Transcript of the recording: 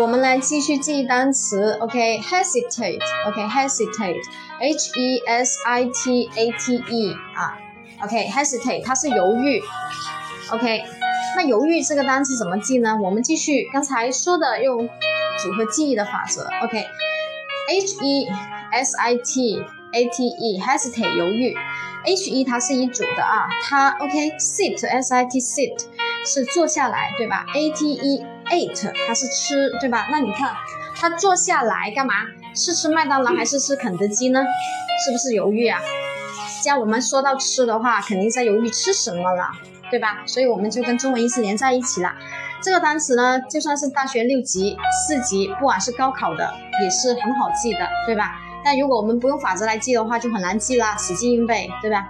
我们来继续记单词，OK，hesitate，OK，hesitate，H E S I T A T E 啊，OK，hesitate 它是犹豫，OK，那犹豫这个单词怎么记呢？我们继续刚才说的用组合记忆的法则，OK，H E S I T A T E，hesitate 犹豫，H E 它是一组的啊，它 OK，sit S I T sit 是坐下来对吧？A T E Ate，它是吃，对吧？那你看，他坐下来干嘛？是吃麦当劳还是吃肯德基呢？是不是犹豫啊？既然我们说到吃的话，肯定在犹豫吃什么了，对吧？所以我们就跟中文意思连在一起了。这个单词呢，就算是大学六级、四级，不管是高考的，也是很好记的，对吧？但如果我们不用法则来记的话，就很难记啦，死记硬背，对吧？